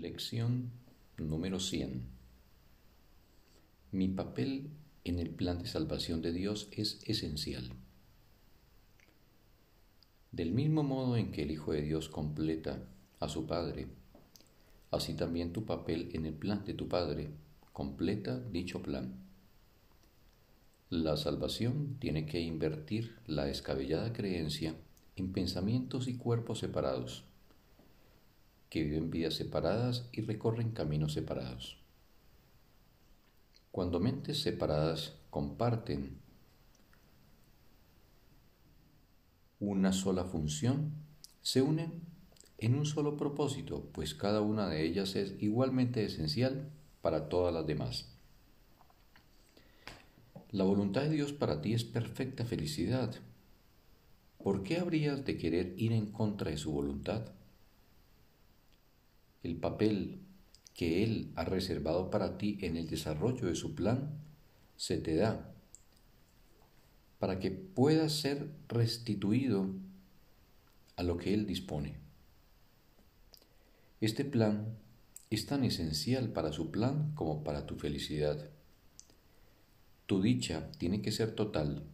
Lección número 100. Mi papel en el plan de salvación de Dios es esencial. Del mismo modo en que el Hijo de Dios completa a su Padre, así también tu papel en el plan de tu Padre completa dicho plan. La salvación tiene que invertir la descabellada creencia en pensamientos y cuerpos separados que viven vidas separadas y recorren caminos separados. Cuando mentes separadas comparten una sola función, se unen en un solo propósito, pues cada una de ellas es igualmente esencial para todas las demás. La voluntad de Dios para ti es perfecta felicidad. ¿Por qué habrías de querer ir en contra de su voluntad? El papel que Él ha reservado para ti en el desarrollo de su plan se te da para que puedas ser restituido a lo que Él dispone. Este plan es tan esencial para su plan como para tu felicidad. Tu dicha tiene que ser total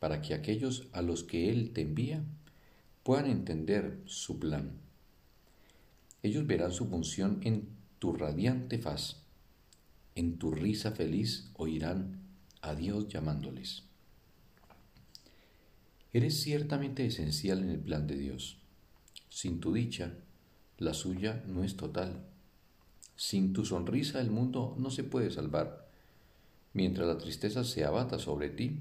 para que aquellos a los que Él te envía puedan entender su plan ellos verán su función en tu radiante faz, en tu risa feliz oirán a Dios llamándoles. Eres ciertamente esencial en el plan de Dios. Sin tu dicha, la suya no es total. Sin tu sonrisa el mundo no se puede salvar. Mientras la tristeza se abata sobre ti,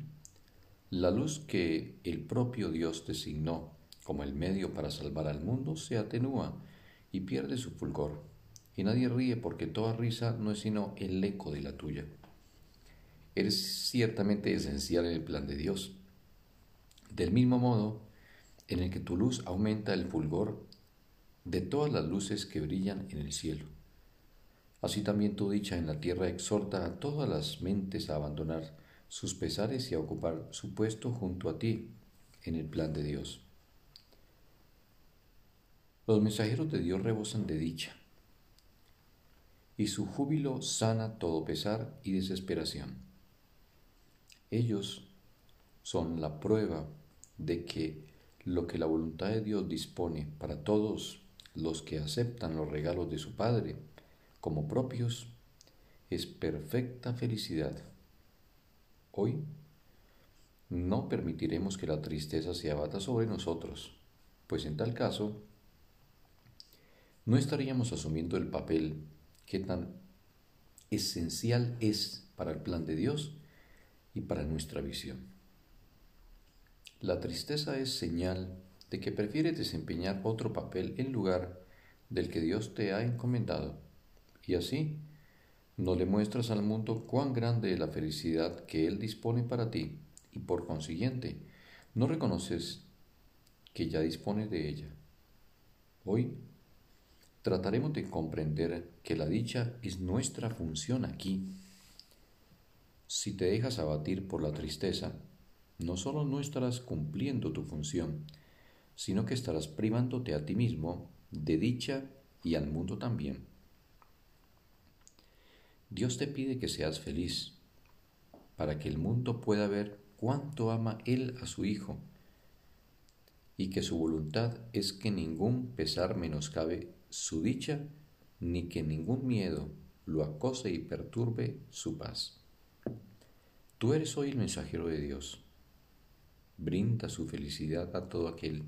la luz que el propio Dios designó como el medio para salvar al mundo se atenúa y pierde su fulgor. Y nadie ríe porque toda risa no es sino el eco de la tuya. Eres ciertamente esencial en el plan de Dios. Del mismo modo en el que tu luz aumenta el fulgor de todas las luces que brillan en el cielo. Así también tu dicha en la tierra exhorta a todas las mentes a abandonar sus pesares y a ocupar su puesto junto a ti en el plan de Dios. Los mensajeros de Dios rebosan de dicha, y su júbilo sana todo pesar y desesperación. Ellos son la prueba de que lo que la voluntad de Dios dispone para todos los que aceptan los regalos de su Padre como propios es perfecta felicidad. Hoy no permitiremos que la tristeza se abata sobre nosotros, pues en tal caso no estaríamos asumiendo el papel que tan esencial es para el plan de Dios y para nuestra visión. La tristeza es señal de que prefieres desempeñar otro papel en lugar del que Dios te ha encomendado, y así no le muestras al mundo cuán grande es la felicidad que Él dispone para ti, y por consiguiente no reconoces que ya dispone de ella. Hoy trataremos de comprender que la dicha es nuestra función aquí. Si te dejas abatir por la tristeza, no solo no estarás cumpliendo tu función, sino que estarás privándote a ti mismo de dicha y al mundo también. Dios te pide que seas feliz, para que el mundo pueda ver cuánto ama Él a su Hijo, y que su voluntad es que ningún pesar menoscabe su dicha, ni que ningún miedo lo acose y perturbe su paz. Tú eres hoy el mensajero de Dios. Brinda su felicidad a todo aquel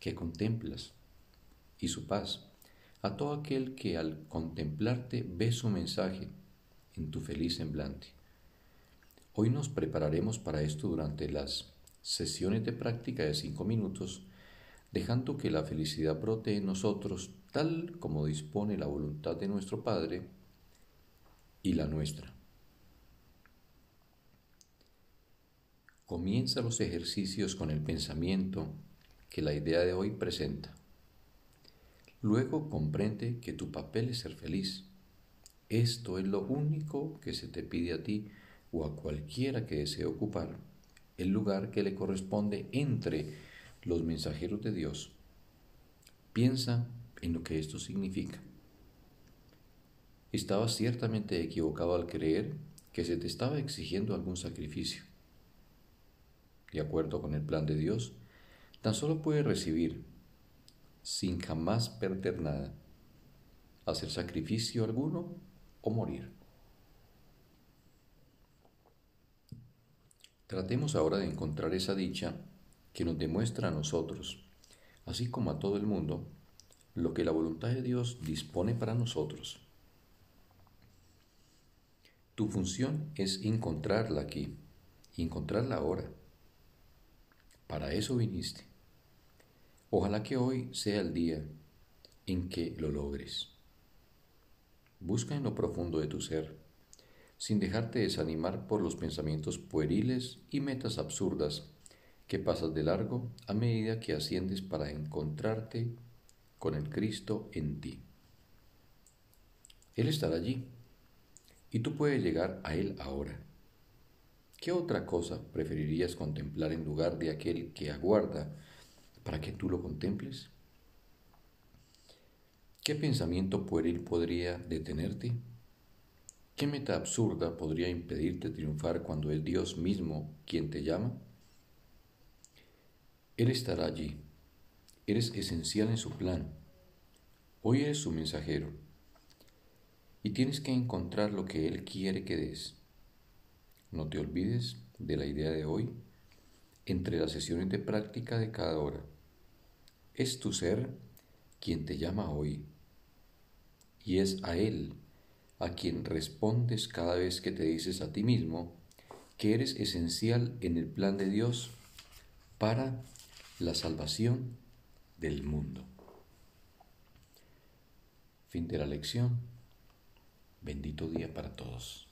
que contemplas y su paz a todo aquel que al contemplarte ve su mensaje en tu feliz semblante. Hoy nos prepararemos para esto durante las sesiones de práctica de cinco minutos dejando que la felicidad brote en nosotros tal como dispone la voluntad de nuestro Padre y la nuestra. Comienza los ejercicios con el pensamiento que la idea de hoy presenta. Luego comprende que tu papel es ser feliz. Esto es lo único que se te pide a ti o a cualquiera que desee ocupar el lugar que le corresponde entre los mensajeros de Dios. Piensa en lo que esto significa. estabas ciertamente equivocado al creer que se te estaba exigiendo algún sacrificio. De acuerdo con el plan de Dios, tan solo puedes recibir, sin jamás perder nada, hacer sacrificio alguno o morir. Tratemos ahora de encontrar esa dicha que nos demuestra a nosotros, así como a todo el mundo, lo que la voluntad de Dios dispone para nosotros. Tu función es encontrarla aquí, encontrarla ahora. Para eso viniste. Ojalá que hoy sea el día en que lo logres. Busca en lo profundo de tu ser sin dejarte desanimar por los pensamientos pueriles y metas absurdas que pasas de largo a medida que asciendes para encontrarte con el Cristo en ti. Él estará allí y tú puedes llegar a Él ahora. ¿Qué otra cosa preferirías contemplar en lugar de aquel que aguarda para que tú lo contemples? ¿Qué pensamiento pueril podría detenerte? ¿Qué meta absurda podría impedirte triunfar cuando es Dios mismo quien te llama? Él estará allí. Eres esencial en su plan. Hoy eres su mensajero. Y tienes que encontrar lo que Él quiere que des. No te olvides de la idea de hoy entre las sesiones de práctica de cada hora. Es tu ser quien te llama hoy. Y es a Él a quien respondes cada vez que te dices a ti mismo que eres esencial en el plan de Dios para la salvación del mundo. Fin de la lección. Bendito día para todos.